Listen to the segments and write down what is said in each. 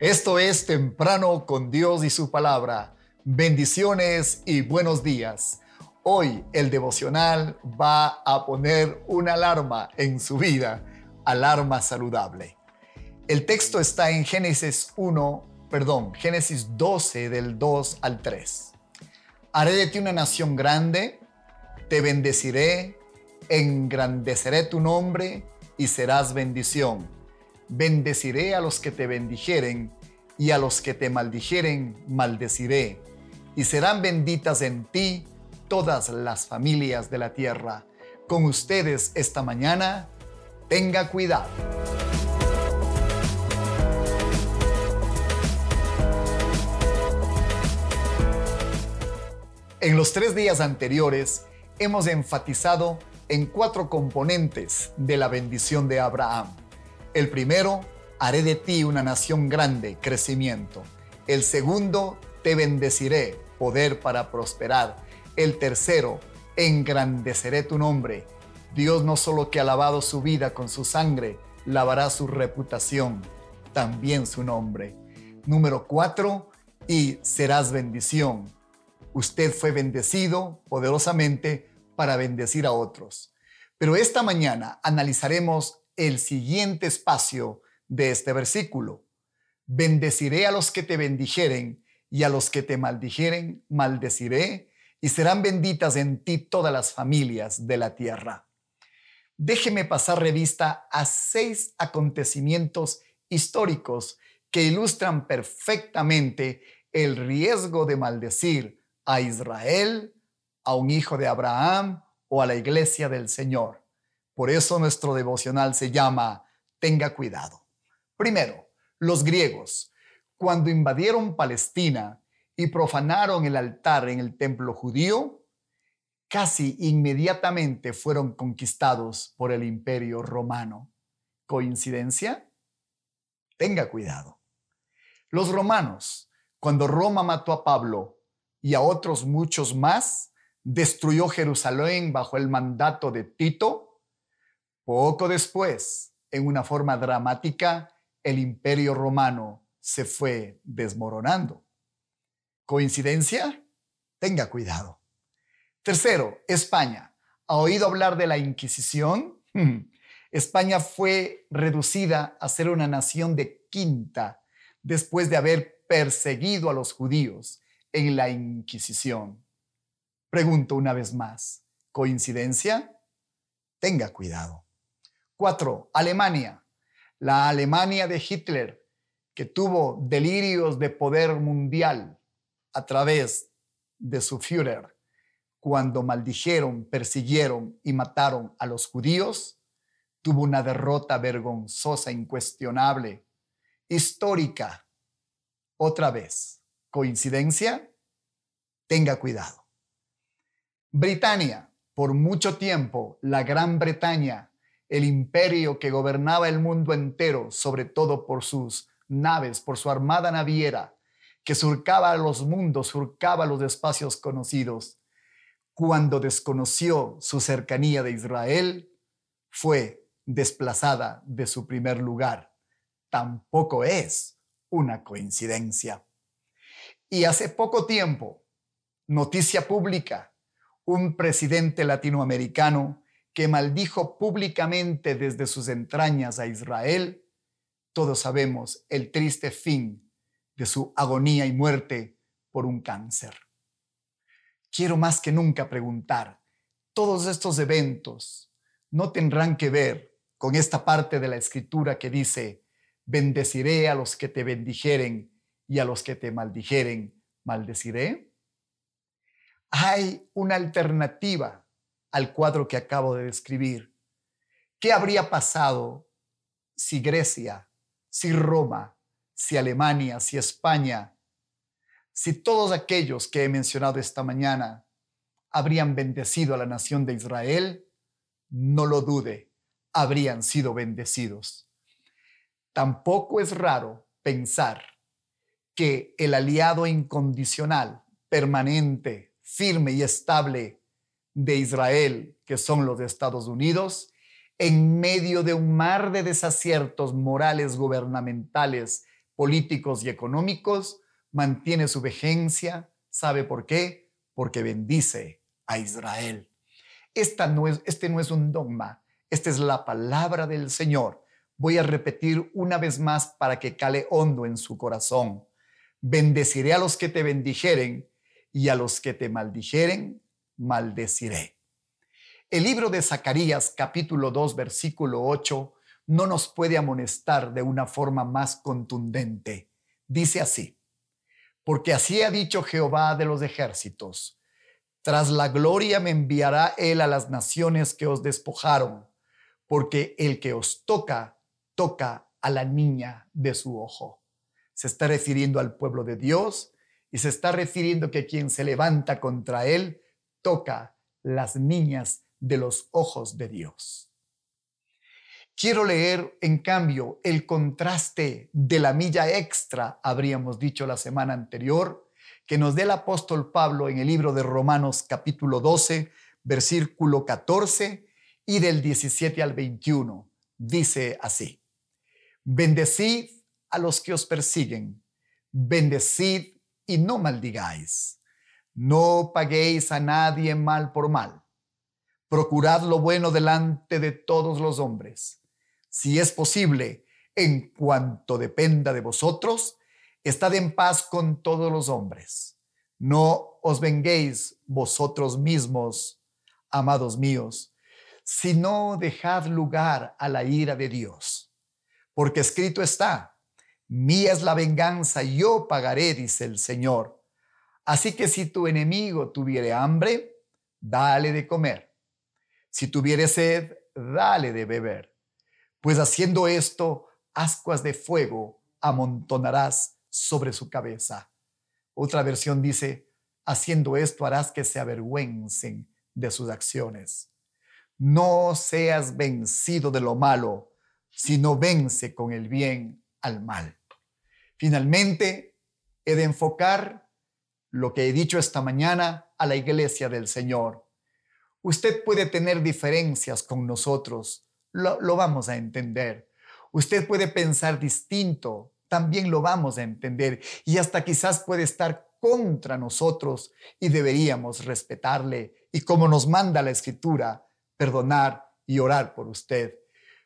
Esto es Temprano con Dios y su palabra. Bendiciones y buenos días. Hoy el devocional va a poner una alarma en su vida, alarma saludable. El texto está en Génesis 1, perdón, Génesis 12 del 2 al 3. Haré de ti una nación grande, te bendeciré, engrandeceré tu nombre y serás bendición Bendeciré a los que te bendijeren, y a los que te maldijeren, maldeciré. Y serán benditas en ti todas las familias de la tierra. Con ustedes esta mañana, tenga cuidado. En los tres días anteriores hemos enfatizado en cuatro componentes de la bendición de Abraham. El primero, haré de ti una nación grande, crecimiento. El segundo, te bendeciré, poder para prosperar. El tercero, engrandeceré tu nombre. Dios no solo que ha lavado su vida con su sangre, lavará su reputación, también su nombre. Número cuatro, y serás bendición. Usted fue bendecido poderosamente para bendecir a otros. Pero esta mañana analizaremos el siguiente espacio de este versículo. Bendeciré a los que te bendijeren y a los que te maldijeren, maldeciré, y serán benditas en ti todas las familias de la tierra. Déjeme pasar revista a seis acontecimientos históricos que ilustran perfectamente el riesgo de maldecir a Israel, a un hijo de Abraham o a la iglesia del Señor. Por eso nuestro devocional se llama Tenga cuidado. Primero, los griegos, cuando invadieron Palestina y profanaron el altar en el templo judío, casi inmediatamente fueron conquistados por el imperio romano. ¿Coincidencia? Tenga cuidado. Los romanos, cuando Roma mató a Pablo y a otros muchos más, destruyó Jerusalén bajo el mandato de Tito, poco después, en una forma dramática, el imperio romano se fue desmoronando. ¿Coincidencia? Tenga cuidado. Tercero, España. ¿Ha oído hablar de la Inquisición? España fue reducida a ser una nación de quinta después de haber perseguido a los judíos en la Inquisición. Pregunto una vez más, ¿coincidencia? Tenga cuidado. Cuatro, Alemania. La Alemania de Hitler, que tuvo delirios de poder mundial a través de su Führer, cuando maldijeron, persiguieron y mataron a los judíos, tuvo una derrota vergonzosa, incuestionable, histórica. Otra vez, ¿coincidencia? Tenga cuidado. Britania, por mucho tiempo, la Gran Bretaña el imperio que gobernaba el mundo entero, sobre todo por sus naves, por su armada naviera, que surcaba los mundos, surcaba los espacios conocidos. Cuando desconoció su cercanía de Israel, fue desplazada de su primer lugar. Tampoco es una coincidencia. Y hace poco tiempo, noticia pública, un presidente latinoamericano que maldijo públicamente desde sus entrañas a Israel, todos sabemos el triste fin de su agonía y muerte por un cáncer. Quiero más que nunca preguntar, ¿todos estos eventos no tendrán que ver con esta parte de la escritura que dice, bendeciré a los que te bendijeren y a los que te maldijeren, maldeciré? Hay una alternativa al cuadro que acabo de describir. ¿Qué habría pasado si Grecia, si Roma, si Alemania, si España, si todos aquellos que he mencionado esta mañana habrían bendecido a la nación de Israel? No lo dude, habrían sido bendecidos. Tampoco es raro pensar que el aliado incondicional, permanente, firme y estable de Israel, que son los Estados Unidos, en medio de un mar de desaciertos morales gubernamentales, políticos y económicos, mantiene su vigencia. ¿Sabe por qué? Porque bendice a Israel. Esta no es, este no es un dogma, esta es la palabra del Señor. Voy a repetir una vez más para que cale hondo en su corazón. Bendeciré a los que te bendijeren y a los que te maldijeren, maldeciré. El libro de Zacarías capítulo 2 versículo 8 no nos puede amonestar de una forma más contundente. Dice así, porque así ha dicho Jehová de los ejércitos, tras la gloria me enviará él a las naciones que os despojaron, porque el que os toca, toca a la niña de su ojo. Se está refiriendo al pueblo de Dios y se está refiriendo que quien se levanta contra él toca las niñas de los ojos de Dios. Quiero leer, en cambio, el contraste de la milla extra, habríamos dicho la semana anterior, que nos dé el apóstol Pablo en el libro de Romanos capítulo 12, versículo 14 y del 17 al 21. Dice así, bendecid a los que os persiguen, bendecid y no maldigáis, no paguéis a nadie mal por mal, procurad lo bueno delante de todos los hombres si es posible, en cuanto dependa de vosotros, estad en paz con todos los hombres. No os venguéis vosotros mismos, amados míos, sino dejad lugar a la ira de Dios. Porque escrito está, mía es la venganza, yo pagaré, dice el Señor. Así que si tu enemigo tuviere hambre, dale de comer. Si tuviere sed, dale de beber pues haciendo esto, ascuas de fuego amontonarás sobre su cabeza. Otra versión dice, haciendo esto harás que se avergüencen de sus acciones. No seas vencido de lo malo, sino vence con el bien al mal. Finalmente, he de enfocar lo que he dicho esta mañana a la iglesia del Señor. Usted puede tener diferencias con nosotros, lo, vamos a entender. Usted puede pensar distinto, también lo vamos a entender y hasta quizás puede estar contra nosotros y deberíamos respetarle y como nos manda la escritura, perdonar y orar por usted.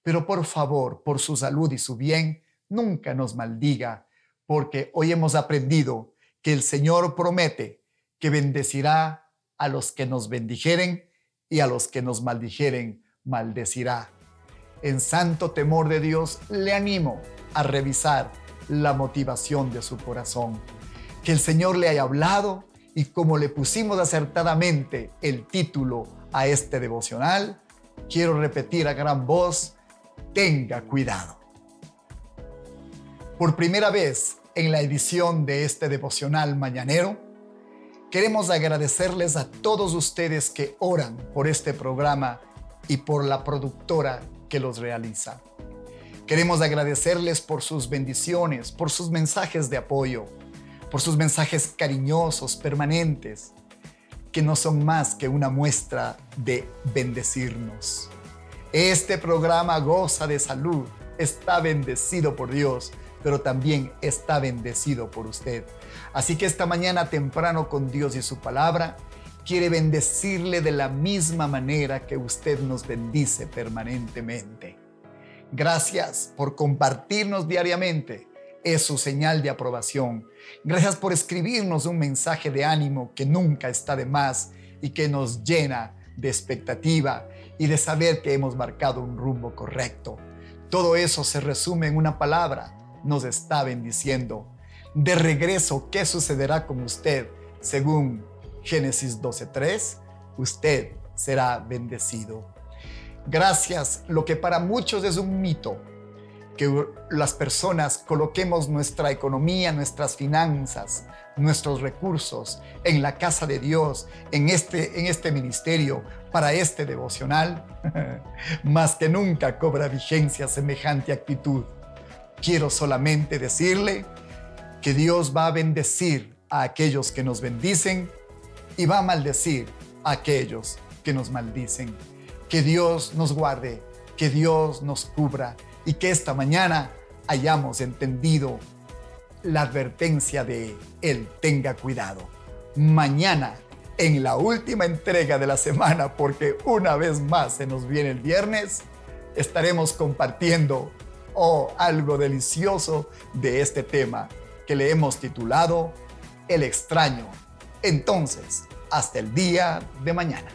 Pero por favor, por su salud y su bien, nunca nos maldiga, porque hoy hemos aprendido que el Señor promete que bendecirá a los que nos bendijeren y a los que nos maldijeren, maldecirá en santo temor de Dios, le animo a revisar la motivación de su corazón. Que el Señor le haya hablado y como le pusimos acertadamente el título a este devocional, quiero repetir a gran voz, tenga cuidado. Por primera vez en la edición de este devocional mañanero, queremos agradecerles a todos ustedes que oran por este programa y por la productora que los realiza. Queremos agradecerles por sus bendiciones, por sus mensajes de apoyo, por sus mensajes cariñosos, permanentes, que no son más que una muestra de bendecirnos. Este programa goza de salud, está bendecido por Dios, pero también está bendecido por usted. Así que esta mañana temprano con Dios y su palabra, quiere bendecirle de la misma manera que usted nos bendice permanentemente. Gracias por compartirnos diariamente. Es su señal de aprobación. Gracias por escribirnos un mensaje de ánimo que nunca está de más y que nos llena de expectativa y de saber que hemos marcado un rumbo correcto. Todo eso se resume en una palabra. Nos está bendiciendo. De regreso, ¿qué sucederá con usted según Génesis 12.3, usted será bendecido. Gracias, lo que para muchos es un mito, que las personas coloquemos nuestra economía, nuestras finanzas, nuestros recursos en la casa de Dios, en este, en este ministerio, para este devocional, más que nunca cobra vigencia semejante actitud. Quiero solamente decirle que Dios va a bendecir a aquellos que nos bendicen y va a maldecir a aquellos que nos maldicen. Que Dios nos guarde, que Dios nos cubra y que esta mañana hayamos entendido la advertencia de Él tenga cuidado. Mañana, en la última entrega de la semana, porque una vez más se nos viene el viernes, estaremos compartiendo oh, algo delicioso de este tema que le hemos titulado El extraño. Entonces, hasta el día de mañana.